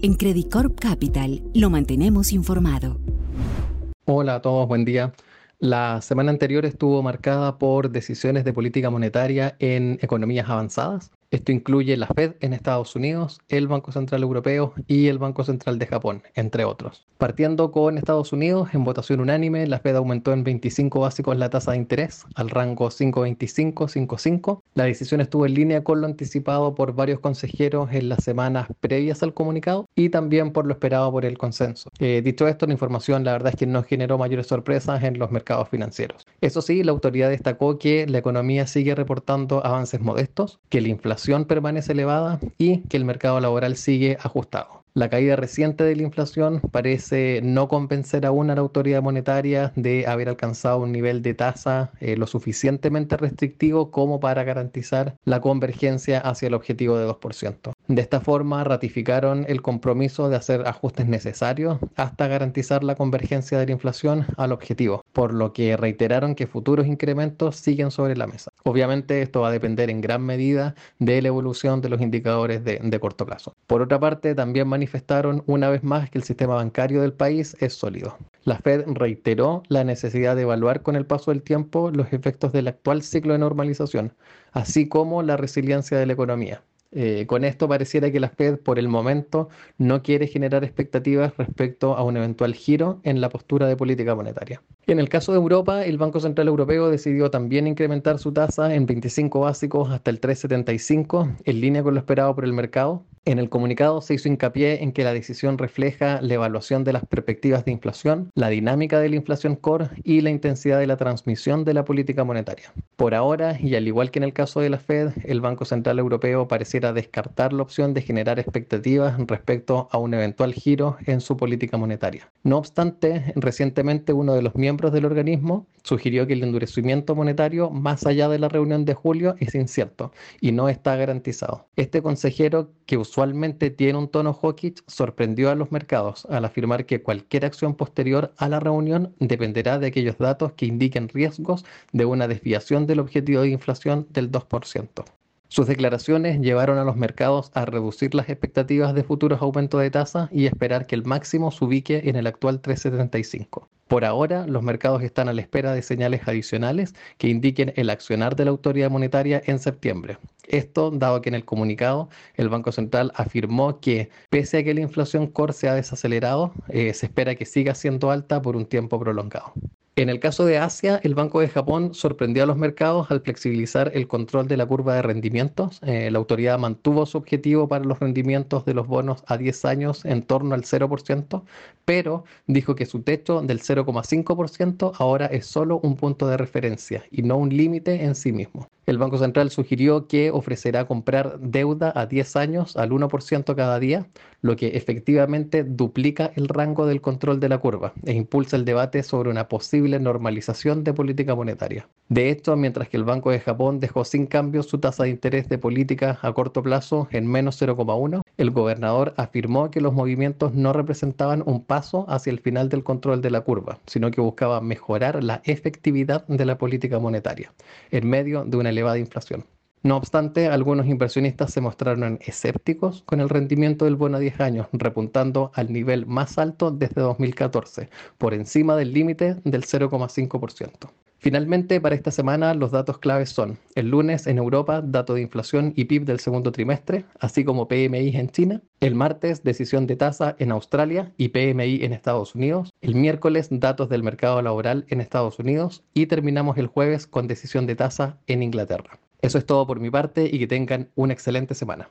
En Credit Corp Capital lo mantenemos informado. Hola a todos, buen día. La semana anterior estuvo marcada por decisiones de política monetaria en economías avanzadas. Esto incluye la Fed en Estados Unidos, el Banco Central Europeo y el Banco Central de Japón, entre otros. Partiendo con Estados Unidos, en votación unánime, la Fed aumentó en 25 básicos la tasa de interés al rango 5.25-5.5. La decisión estuvo en línea con lo anticipado por varios consejeros en las semanas previas al comunicado y también por lo esperado por el consenso. Eh, dicho esto, la información la verdad es que no generó mayores sorpresas en los mercados financieros. Eso sí, la autoridad destacó que la economía sigue reportando avances modestos, que la inflación permanece elevada y que el mercado laboral sigue ajustado. La caída reciente de la inflación parece no convencer aún a la autoridad monetaria de haber alcanzado un nivel de tasa eh, lo suficientemente restrictivo como para garantizar la convergencia hacia el objetivo de 2%. De esta forma, ratificaron el compromiso de hacer ajustes necesarios hasta garantizar la convergencia de la inflación al objetivo, por lo que reiteraron que futuros incrementos siguen sobre la mesa. Obviamente, esto va a depender en gran medida de la evolución de los indicadores de, de corto plazo. Por otra parte, también manifestaron una vez más que el sistema bancario del país es sólido. La Fed reiteró la necesidad de evaluar con el paso del tiempo los efectos del actual ciclo de normalización, así como la resiliencia de la economía. Eh, con esto pareciera que la Fed por el momento no quiere generar expectativas respecto a un eventual giro en la postura de política monetaria. En el caso de Europa, el Banco Central Europeo decidió también incrementar su tasa en 25 básicos hasta el 3,75, en línea con lo esperado por el mercado, en el comunicado se hizo hincapié en que la decisión refleja la evaluación de las perspectivas de inflación, la dinámica de la inflación core y la intensidad de la transmisión de la política monetaria. Por ahora, y al igual que en el caso de la Fed, el Banco Central Europeo pareciera descartar la opción de generar expectativas respecto a un eventual giro en su política monetaria. No obstante, recientemente uno de los miembros del organismo sugirió que el endurecimiento monetario más allá de la reunión de julio es incierto y no está garantizado. Este consejero que usualmente tiene un tono hawkish, sorprendió a los mercados al afirmar que cualquier acción posterior a la reunión dependerá de aquellos datos que indiquen riesgos de una desviación del objetivo de inflación del 2%. Sus declaraciones llevaron a los mercados a reducir las expectativas de futuros aumentos de tasa y esperar que el máximo se ubique en el actual 375. Por ahora, los mercados están a la espera de señales adicionales que indiquen el accionar de la autoridad monetaria en septiembre. Esto dado que en el comunicado el Banco Central afirmó que pese a que la inflación core se ha desacelerado, eh, se espera que siga siendo alta por un tiempo prolongado. En el caso de Asia, el Banco de Japón sorprendió a los mercados al flexibilizar el control de la curva de rendimientos. Eh, la autoridad mantuvo su objetivo para los rendimientos de los bonos a 10 años en torno al 0%, pero dijo que su techo del 0,5% ahora es solo un punto de referencia y no un límite en sí mismo. El Banco Central sugirió que ofrecerá comprar deuda a 10 años al 1% cada día, lo que efectivamente duplica el rango del control de la curva e impulsa el debate sobre una posible normalización de política monetaria. De hecho, mientras que el Banco de Japón dejó sin cambio su tasa de interés de política a corto plazo en menos 0,1, el gobernador afirmó que los movimientos no representaban un paso hacia el final del control de la curva, sino que buscaba mejorar la efectividad de la política monetaria en medio de una elevada inflación. No obstante, algunos inversionistas se mostraron escépticos con el rendimiento del bono a 10 años, repuntando al nivel más alto desde 2014, por encima del límite del 0,5%. Finalmente, para esta semana los datos claves son el lunes en Europa, dato de inflación y PIB del segundo trimestre, así como PMI en China, el martes decisión de tasa en Australia y PMI en Estados Unidos, el miércoles datos del mercado laboral en Estados Unidos y terminamos el jueves con decisión de tasa en Inglaterra. Eso es todo por mi parte y que tengan una excelente semana.